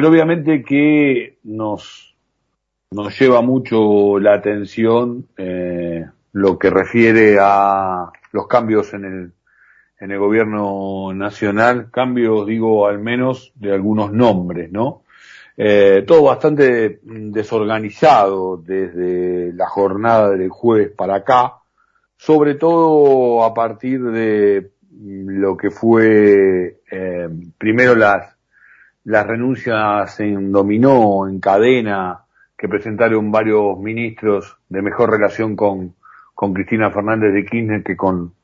pero obviamente que nos, nos lleva mucho la atención eh, lo que refiere a los cambios en el, en el gobierno nacional, cambios digo al menos de algunos nombres, ¿no? Eh, todo bastante desorganizado desde la jornada del jueves para acá, sobre todo a partir de lo que fue eh, primero las, las renuncias en dominó, en cadena, que presentaron varios ministros de mejor relación con, con Cristina Fernández de Kirchner que con,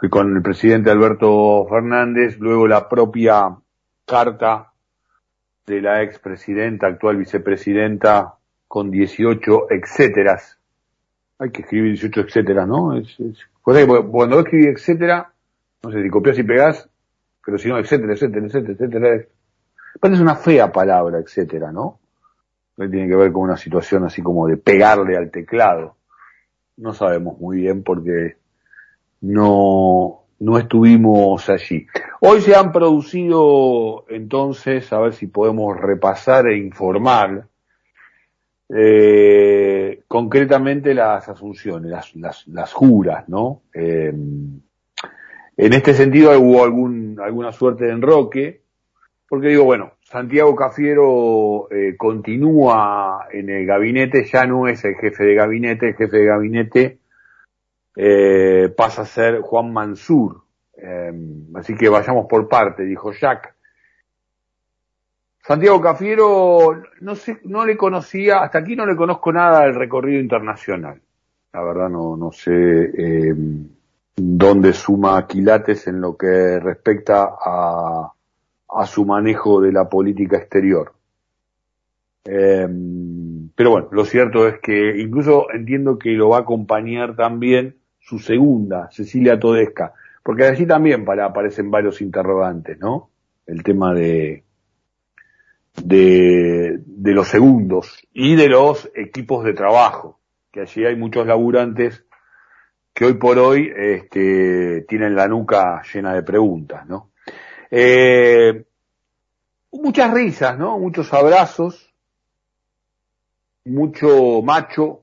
que con el presidente Alberto Fernández, luego la propia carta de la expresidenta, actual vicepresidenta, con 18 etcéteras. Hay que escribir 18 etcétera, ¿no? Es, es, cuando escribí etcétera, no sé si copias y pegas, pero si no, etcétera, etcétera, etcétera, etcétera. Parece una fea palabra, etcétera, ¿no? Que tiene que ver con una situación así como de pegarle al teclado. No sabemos muy bien porque no, no estuvimos allí. Hoy se han producido entonces, a ver si podemos repasar e informar, eh, concretamente las asunciones, las, las, las juras, ¿no? Eh, en este sentido hubo algún, alguna suerte de enroque, porque digo, bueno, Santiago Cafiero eh, continúa en el gabinete, ya no es el jefe de gabinete, el jefe de gabinete eh, pasa a ser Juan Mansur. Eh, así que vayamos por parte, dijo Jack. Santiago Cafiero, no sé, no le conocía, hasta aquí no le conozco nada del recorrido internacional. La verdad no, no sé eh, dónde suma quilates en lo que respecta a, a su manejo de la política exterior. Eh, pero bueno, lo cierto es que incluso entiendo que lo va a acompañar también su segunda, Cecilia Todesca, porque allí también aparecen varios interrogantes, ¿no? El tema de, de, de los segundos y de los equipos de trabajo, que allí hay muchos laburantes que hoy por hoy este, tienen la nuca llena de preguntas, ¿no? Eh, muchas risas, ¿no? Muchos abrazos, mucho macho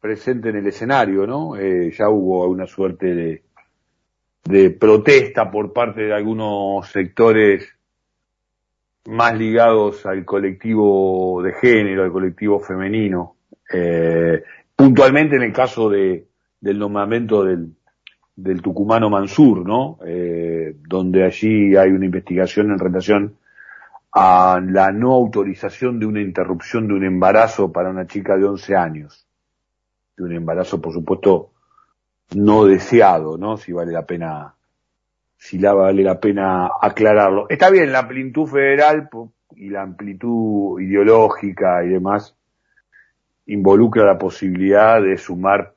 presente en el escenario, ¿no? Eh, ya hubo una suerte de, protesta por parte de algunos sectores más ligados al colectivo de género, al colectivo femenino. Eh, puntualmente en el caso de, del nombramiento del, del tucumano Mansur, ¿no? Eh, donde allí hay una investigación en relación a la no autorización de una interrupción de un embarazo para una chica de 11 años. De un embarazo, por supuesto, no deseado, ¿no? Si vale la pena, si la vale la pena aclararlo. Está bien, la amplitud federal y la amplitud ideológica y demás involucra la posibilidad de sumar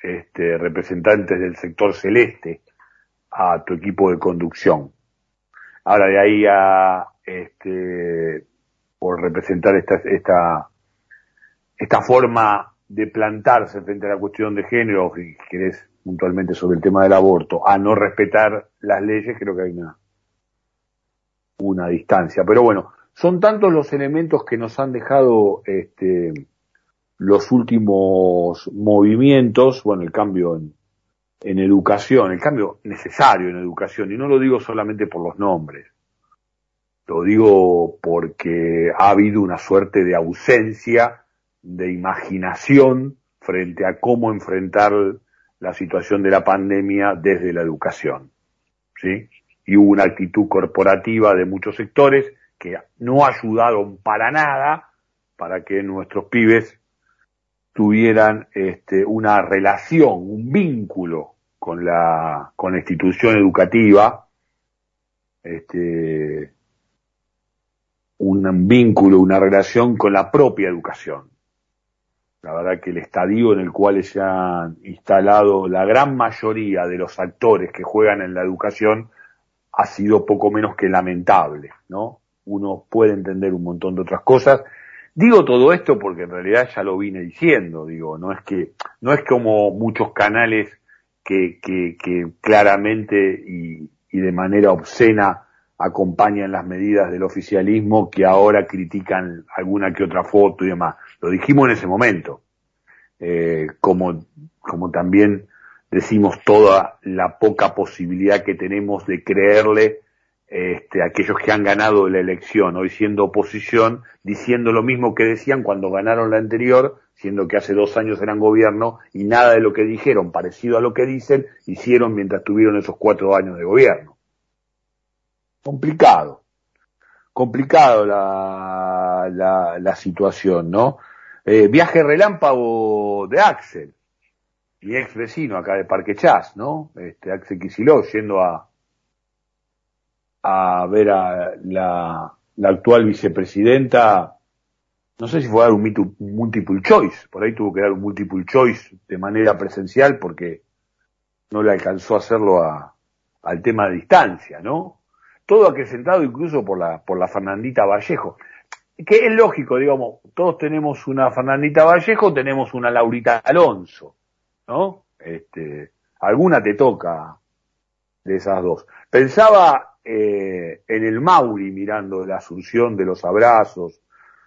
este, representantes del sector celeste a tu equipo de conducción. Ahora de ahí a, este, por representar esta, esta, esta forma de plantarse frente a la cuestión de género, si querés puntualmente sobre el tema del aborto, a no respetar las leyes, creo que hay una, una distancia. Pero bueno, son tantos los elementos que nos han dejado este, los últimos movimientos, bueno, el cambio en, en educación, el cambio necesario en educación, y no lo digo solamente por los nombres, lo digo porque ha habido una suerte de ausencia de imaginación frente a cómo enfrentar la situación de la pandemia desde la educación. ¿Sí? Y hubo una actitud corporativa de muchos sectores que no ayudaron para nada para que nuestros pibes tuvieran este, una relación, un vínculo con la, con la institución educativa, este, un vínculo, una relación con la propia educación. La verdad que el estadio en el cual se han instalado la gran mayoría de los actores que juegan en la educación ha sido poco menos que lamentable, ¿no? Uno puede entender un montón de otras cosas. Digo todo esto porque en realidad ya lo vine diciendo, digo, no es que, no es como muchos canales que, que, que claramente y, y de manera obscena acompañan las medidas del oficialismo que ahora critican alguna que otra foto y demás. Lo dijimos en ese momento, eh, como, como también decimos toda la poca posibilidad que tenemos de creerle este, aquellos que han ganado la elección, hoy siendo oposición, diciendo lo mismo que decían cuando ganaron la anterior, siendo que hace dos años eran gobierno y nada de lo que dijeron, parecido a lo que dicen, hicieron mientras tuvieron esos cuatro años de gobierno complicado, complicado la, la, la situación, ¿no? Eh, viaje relámpago de Axel, mi ex vecino acá de Parque Chas, ¿no? Este, Axel Quisiló yendo a, a ver a la, actual vicepresidenta, no sé si fue a dar un multiple choice, por ahí tuvo que dar un multiple choice de manera presencial porque no le alcanzó a hacerlo a, al tema de distancia, ¿no? todo acrecentado incluso por la, por la Fernandita Vallejo. Que es lógico, digamos, todos tenemos una Fernandita Vallejo, tenemos una Laurita Alonso, ¿no? Este, alguna te toca de esas dos. Pensaba eh, en el Mauri mirando la asunción de los abrazos,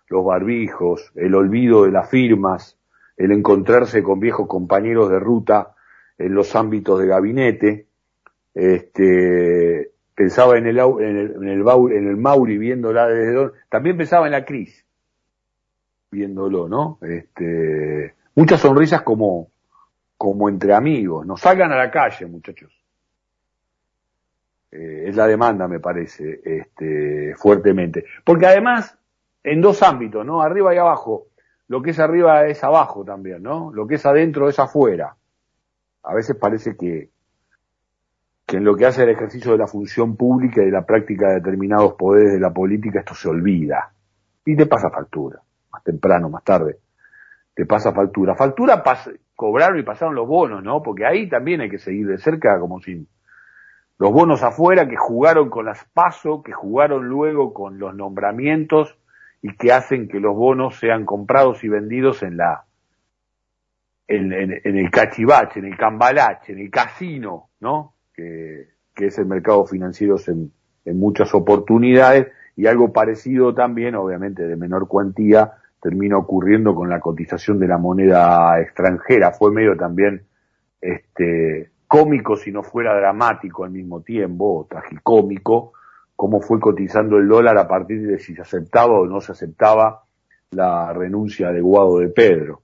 los barbijos, el olvido de las firmas, el encontrarse con viejos compañeros de ruta en los ámbitos de gabinete, este, pensaba en el, en el, en el, en el Mauri viéndola desde también pensaba en la Cris viéndolo, ¿no? Este, muchas sonrisas como, como entre amigos, no salgan a la calle, muchachos. Eh, es la demanda, me parece, este, fuertemente. Porque además, en dos ámbitos, ¿no? Arriba y abajo. Lo que es arriba es abajo también, ¿no? Lo que es adentro es afuera. A veces parece que, que en lo que hace el ejercicio de la función pública y de la práctica de determinados poderes de la política esto se olvida. Y te pasa factura, más temprano, más tarde. Te pasa factura. Factura cobraron y pasaron los bonos, ¿no? Porque ahí también hay que seguir de cerca como si los bonos afuera que jugaron con las PASO, que jugaron luego con los nombramientos y que hacen que los bonos sean comprados y vendidos en la en, en el cachivache, en el cambalache, en el casino, ¿no? que, es el mercado financiero en, en muchas oportunidades y algo parecido también, obviamente de menor cuantía, termina ocurriendo con la cotización de la moneda extranjera. Fue medio también este, cómico si no fuera dramático al mismo tiempo, o tragicómico, cómo fue cotizando el dólar a partir de si se aceptaba o no se aceptaba la renuncia de de Pedro.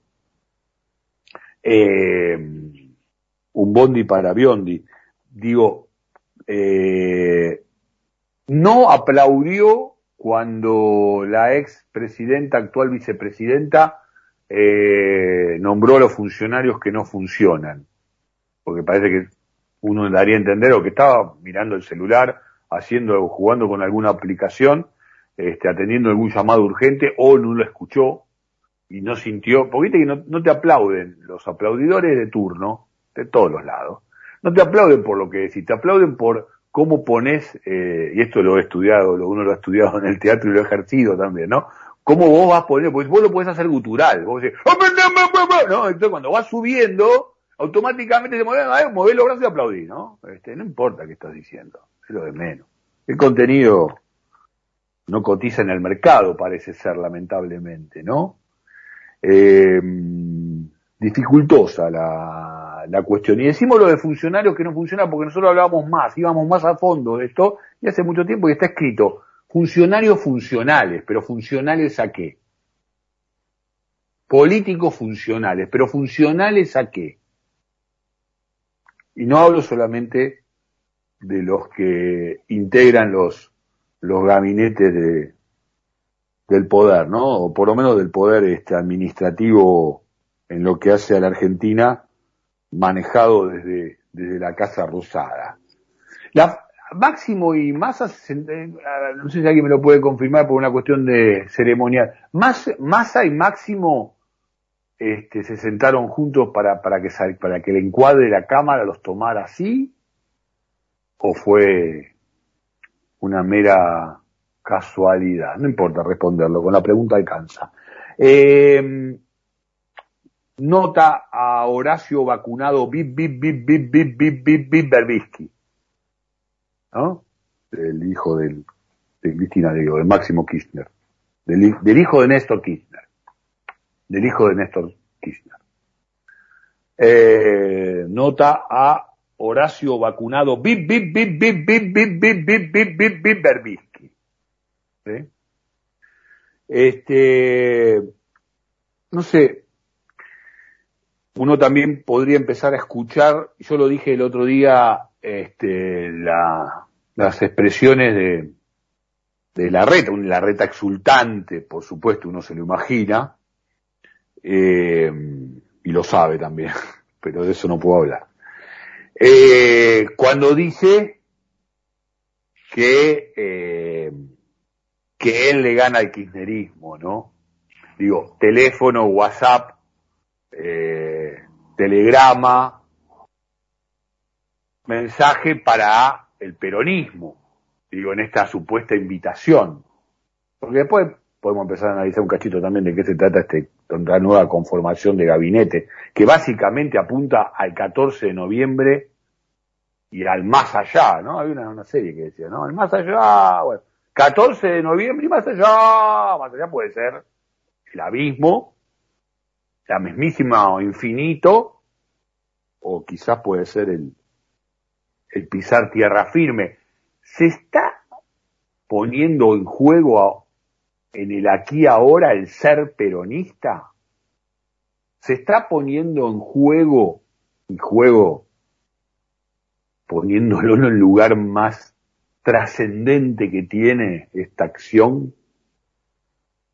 Eh, un bondi para Biondi digo, eh, no aplaudió cuando la ex presidenta, actual vicepresidenta, eh, nombró a los funcionarios que no funcionan. Porque parece que uno daría a entender o que estaba mirando el celular, haciendo, o jugando con alguna aplicación, este, atendiendo algún llamado urgente, o no lo escuchó y no sintió, porque viste que no, no te aplauden los aplaudidores de turno, de todos los lados, no te aplauden por lo que decís, te aplauden por cómo pones, eh, y esto lo he estudiado, uno lo ha estudiado en el teatro y lo he ejercido también, ¿no? Cómo vos vas poniendo, porque vos lo podés hacer gutural, vos decís, ¿no? Entonces cuando vas subiendo, automáticamente te mueves, mueves los brazos y aplaudís, ¿no? Este, no importa qué estás diciendo, es lo de menos. El contenido no cotiza en el mercado, parece ser, lamentablemente, ¿no? Eh, dificultosa la, la cuestión. Y decimos lo de funcionarios que no funciona porque nosotros hablábamos más, íbamos más a fondo de esto, y hace mucho tiempo y está escrito, funcionarios funcionales, pero funcionales a qué? Políticos funcionales, pero funcionales a qué? Y no hablo solamente de los que integran los, los gabinetes de, del poder, ¿no? O por lo menos del poder este administrativo en lo que hace a la Argentina manejado desde, desde la Casa Rosada. La, Máximo y Massa, no sé si alguien me lo puede confirmar por una cuestión de ceremonial, Massa y Máximo este, se sentaron juntos para, para, que, para que el encuadre de la cámara los tomara así? ¿O fue una mera casualidad? No importa responderlo, con la pregunta alcanza. Eh, nota a Horacio vacunado Bip, Bip, Bip, Bip, Bip, Bip, Bip, Bip Berbisky. ¿No? El hijo del, de Cristina, digo, de Máximo Kirchner. Del, del hijo de Néstor Kirchner del hijo de Néstor Kirchner. Eh, nota a Horacio vacunado, bip, bip, bip, bip, bip, bip, bip, bip, bip, bip, bip, Berbisky. Este, no sé, uno también podría empezar a escuchar, yo lo dije el otro día, este, la, las expresiones de, de la reta, la reta exultante, por supuesto, uno se lo imagina, eh, y lo sabe también, pero de eso no puedo hablar. Eh, cuando dice que, eh, que él le gana al kirchnerismo, ¿no? Digo, teléfono, WhatsApp, telegrama, mensaje para el peronismo, digo, en esta supuesta invitación. Porque después podemos empezar a analizar un cachito también de qué se trata este, la nueva conformación de gabinete, que básicamente apunta al 14 de noviembre y al más allá, ¿no? Había una, serie que decía, ¿no? El más allá, bueno, 14 de noviembre y más allá, más allá puede ser el abismo, la mismísima o infinito, o quizás puede ser el, el pisar tierra firme. Se está poniendo en juego en el aquí ahora el ser peronista. Se está poniendo en juego, y juego poniéndolo en el lugar más trascendente que tiene esta acción,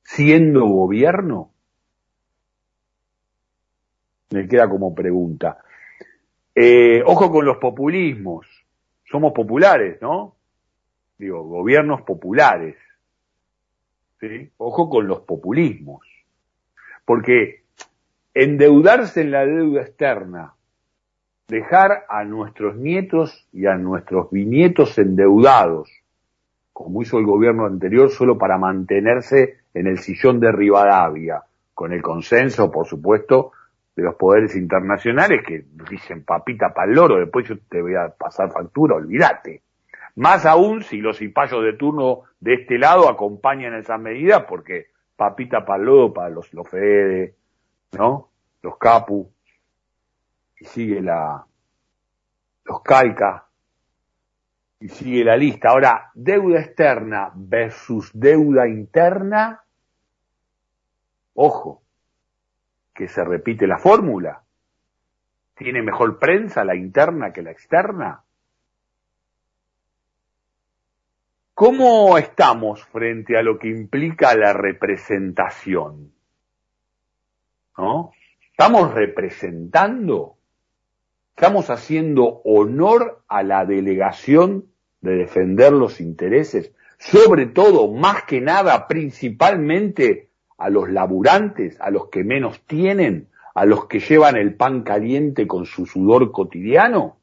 siendo gobierno? Me queda como pregunta. Eh, ojo con los populismos. Somos populares, ¿no? Digo, gobiernos populares. ¿Sí? Ojo con los populismos. Porque endeudarse en la deuda externa, dejar a nuestros nietos y a nuestros bisnietos endeudados, como hizo el gobierno anterior, solo para mantenerse en el sillón de Rivadavia, con el consenso, por supuesto, de los poderes internacionales que dicen papita para el loro, después yo te voy a pasar factura, olvídate. Más aún si los cipayos de turno de este lado acompañan esas medidas, porque papita loro para los, los Fede, ¿no? Los Capu, y sigue la, los Calca, y sigue la lista. Ahora, deuda externa versus deuda interna, ojo, que se repite la fórmula. ¿Tiene mejor prensa la interna que la externa? ¿Cómo estamos frente a lo que implica la representación? ¿No? ¿Estamos representando? ¿Estamos haciendo honor a la delegación de defender los intereses? Sobre todo, más que nada, principalmente a los laburantes, a los que menos tienen, a los que llevan el pan caliente con su sudor cotidiano?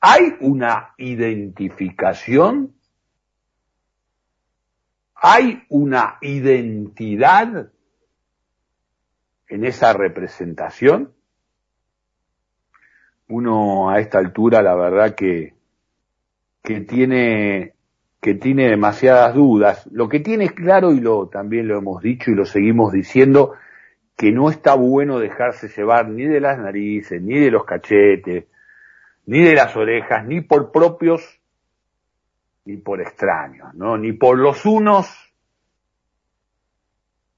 ¿Hay una identificación? ¿Hay una identidad en esa representación? Uno a esta altura, la verdad que, que tiene que tiene demasiadas dudas. Lo que tiene claro, y lo también lo hemos dicho y lo seguimos diciendo, que no está bueno dejarse llevar ni de las narices, ni de los cachetes, ni de las orejas, ni por propios, ni por extraños, ¿no? Ni por los unos,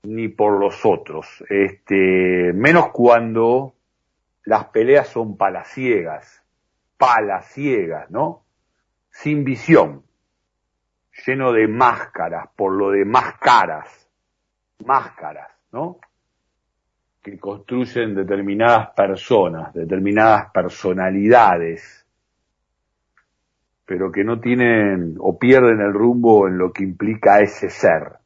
ni por los otros. Este, menos cuando las peleas son palaciegas, palaciegas, ¿no? Sin visión lleno de máscaras, por lo de máscaras, máscaras, ¿no? Que construyen determinadas personas, determinadas personalidades, pero que no tienen o pierden el rumbo en lo que implica ese ser.